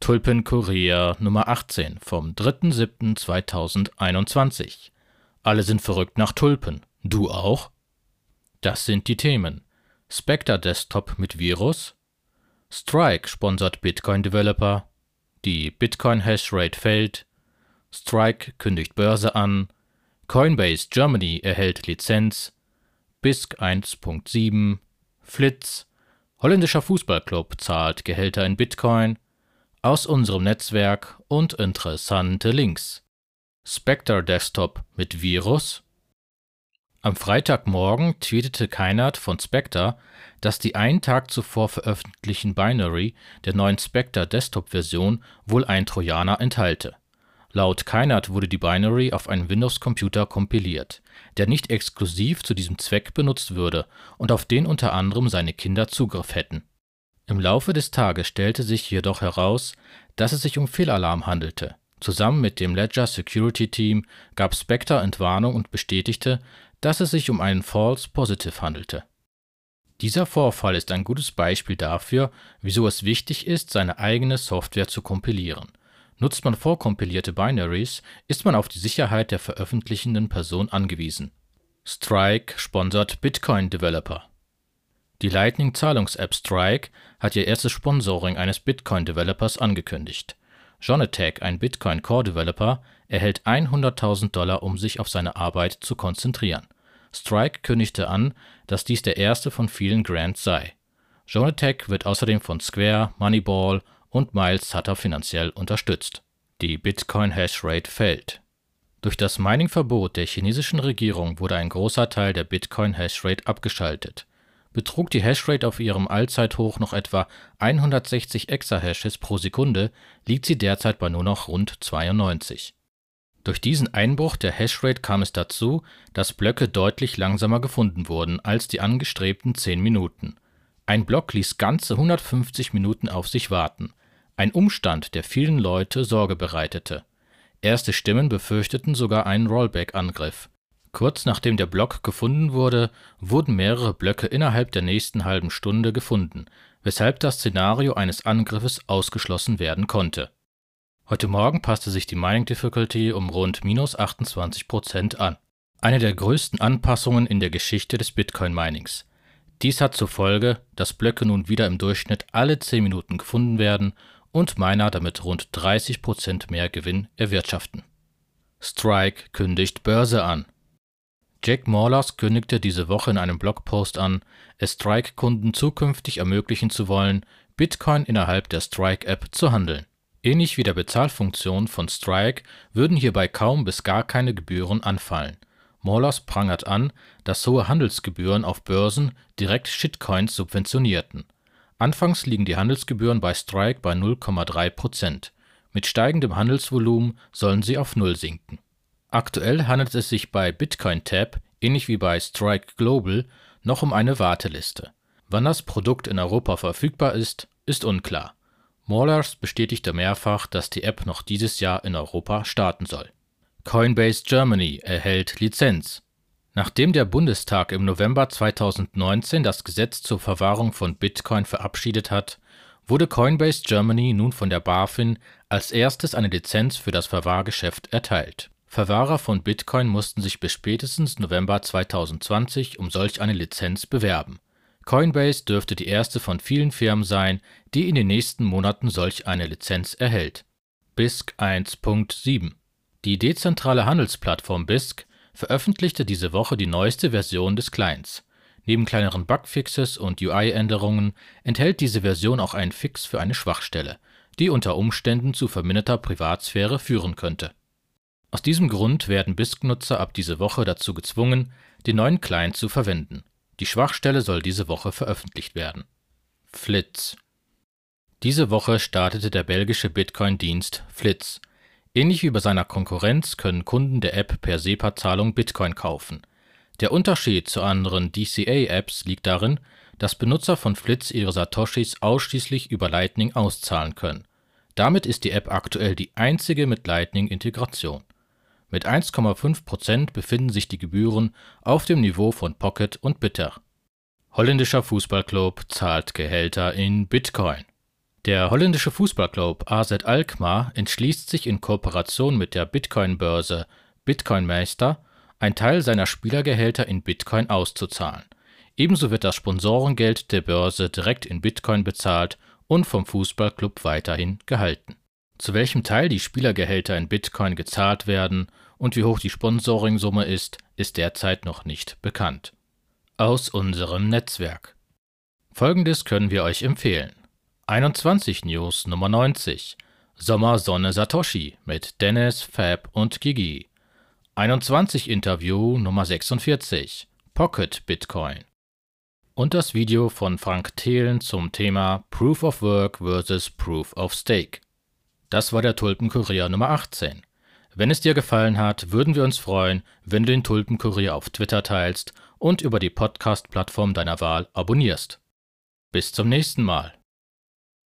Tulpen Kurier Nummer 18 vom 3.7.2021. Alle sind verrückt nach Tulpen. Du auch? Das sind die Themen. Spectre Desktop mit Virus. Strike sponsert Bitcoin Developer. Die Bitcoin Hashrate fällt. Strike kündigt Börse an. Coinbase Germany erhält Lizenz. BISC 1.7. Flitz. Holländischer Fußballclub zahlt Gehälter in Bitcoin. Aus unserem Netzwerk und interessante Links. Spectre Desktop mit Virus. Am Freitagmorgen tweetete Keinert von Spectre, dass die einen Tag zuvor veröffentlichten Binary der neuen Spectre Desktop-Version wohl einen Trojaner enthalte. Laut Keinert wurde die Binary auf einen Windows-Computer kompiliert, der nicht exklusiv zu diesem Zweck benutzt würde und auf den unter anderem seine Kinder Zugriff hätten. Im Laufe des Tages stellte sich jedoch heraus, dass es sich um Fehlalarm handelte. Zusammen mit dem Ledger Security Team gab Spectre Entwarnung und bestätigte, dass es sich um einen False Positive handelte. Dieser Vorfall ist ein gutes Beispiel dafür, wieso es wichtig ist, seine eigene Software zu kompilieren. Nutzt man vorkompilierte Binaries, ist man auf die Sicherheit der veröffentlichenden Person angewiesen. Strike sponsert Bitcoin Developer. Die Lightning-Zahlungs-App Strike hat ihr erstes Sponsoring eines Bitcoin-Developers angekündigt. Jonatek, ein Bitcoin-Core-Developer, erhält 100.000 Dollar, um sich auf seine Arbeit zu konzentrieren. Strike kündigte an, dass dies der erste von vielen Grants sei. Jonatek wird außerdem von Square, Moneyball und Miles Sutter finanziell unterstützt. Die Bitcoin-Hashrate fällt. Durch das Mining-Verbot der chinesischen Regierung wurde ein großer Teil der Bitcoin-Hashrate abgeschaltet. Betrug die Hashrate auf ihrem Allzeithoch noch etwa 160 Exahashes pro Sekunde, liegt sie derzeit bei nur noch rund 92. Durch diesen Einbruch der Hashrate kam es dazu, dass Blöcke deutlich langsamer gefunden wurden als die angestrebten 10 Minuten. Ein Block ließ ganze 150 Minuten auf sich warten, ein Umstand, der vielen Leute Sorge bereitete. Erste Stimmen befürchteten sogar einen Rollback-Angriff. Kurz nachdem der Block gefunden wurde, wurden mehrere Blöcke innerhalb der nächsten halben Stunde gefunden, weshalb das Szenario eines Angriffes ausgeschlossen werden konnte. Heute Morgen passte sich die Mining Difficulty um rund minus 28 Prozent an. Eine der größten Anpassungen in der Geschichte des Bitcoin-Minings. Dies hat zur Folge, dass Blöcke nun wieder im Durchschnitt alle 10 Minuten gefunden werden und Miner damit rund 30 Prozent mehr Gewinn erwirtschaften. Strike kündigt Börse an. Jack Morlas kündigte diese Woche in einem Blogpost an, es Strike-Kunden zukünftig ermöglichen zu wollen, Bitcoin innerhalb der Strike-App zu handeln. Ähnlich wie der Bezahlfunktion von Strike würden hierbei kaum bis gar keine Gebühren anfallen. Morlas prangert an, dass hohe Handelsgebühren auf Börsen direkt Shitcoins subventionierten. Anfangs liegen die Handelsgebühren bei Strike bei 0,3 Prozent. Mit steigendem Handelsvolumen sollen sie auf Null sinken Aktuell handelt es sich bei Bitcoin Tab, ähnlich wie bei Strike Global, noch um eine Warteliste. Wann das Produkt in Europa verfügbar ist, ist unklar. Maulers bestätigte mehrfach, dass die App noch dieses Jahr in Europa starten soll. Coinbase Germany erhält Lizenz. Nachdem der Bundestag im November 2019 das Gesetz zur Verwahrung von Bitcoin verabschiedet hat, wurde Coinbase Germany nun von der BaFin als erstes eine Lizenz für das Verwahrgeschäft erteilt Verwahrer von Bitcoin mussten sich bis spätestens November 2020 um solch eine Lizenz bewerben. Coinbase dürfte die erste von vielen Firmen sein, die in den nächsten Monaten solch eine Lizenz erhält. BISC 1.7 Die dezentrale Handelsplattform BISC veröffentlichte diese Woche die neueste Version des Clients. Neben kleineren Bugfixes und UI-Änderungen enthält diese Version auch einen Fix für eine Schwachstelle, die unter Umständen zu verminderter Privatsphäre führen könnte aus diesem Grund werden BISC-Nutzer ab diese Woche dazu gezwungen, den neuen Client zu verwenden. Die Schwachstelle soll diese Woche veröffentlicht werden. Flitz Diese Woche startete der belgische Bitcoin-Dienst Flitz. Ähnlich wie bei seiner Konkurrenz können Kunden der App per SEPA-Zahlung Bitcoin kaufen. Der Unterschied zu anderen DCA-Apps liegt darin, dass Benutzer von Flitz ihre Satoshis ausschließlich über Lightning auszahlen können. Damit ist die App aktuell die einzige mit Lightning-Integration. Mit 1,5% befinden sich die Gebühren auf dem Niveau von Pocket und Bitter. Holländischer Fußballclub zahlt Gehälter in Bitcoin. Der holländische Fußballclub AZ Alkmaar entschließt sich in Kooperation mit der Bitcoin-Börse Bitcoin Meister, einen Teil seiner Spielergehälter in Bitcoin auszuzahlen. Ebenso wird das Sponsorengeld der Börse direkt in Bitcoin bezahlt und vom Fußballclub weiterhin gehalten. Zu welchem Teil die Spielergehälter in Bitcoin gezahlt werden und wie hoch die Sponsoringsumme ist, ist derzeit noch nicht bekannt. Aus unserem Netzwerk. Folgendes können wir euch empfehlen. 21 News Nummer 90 Sommer Sonne Satoshi mit Dennis, Fab und Gigi. 21 Interview Nummer 46 Pocket Bitcoin. Und das Video von Frank Thelen zum Thema Proof of Work vs. Proof of Stake. Das war der Tulpenkurier Nummer 18. Wenn es dir gefallen hat, würden wir uns freuen, wenn du den Tulpenkurier auf Twitter teilst und über die Podcast-Plattform deiner Wahl abonnierst. Bis zum nächsten Mal.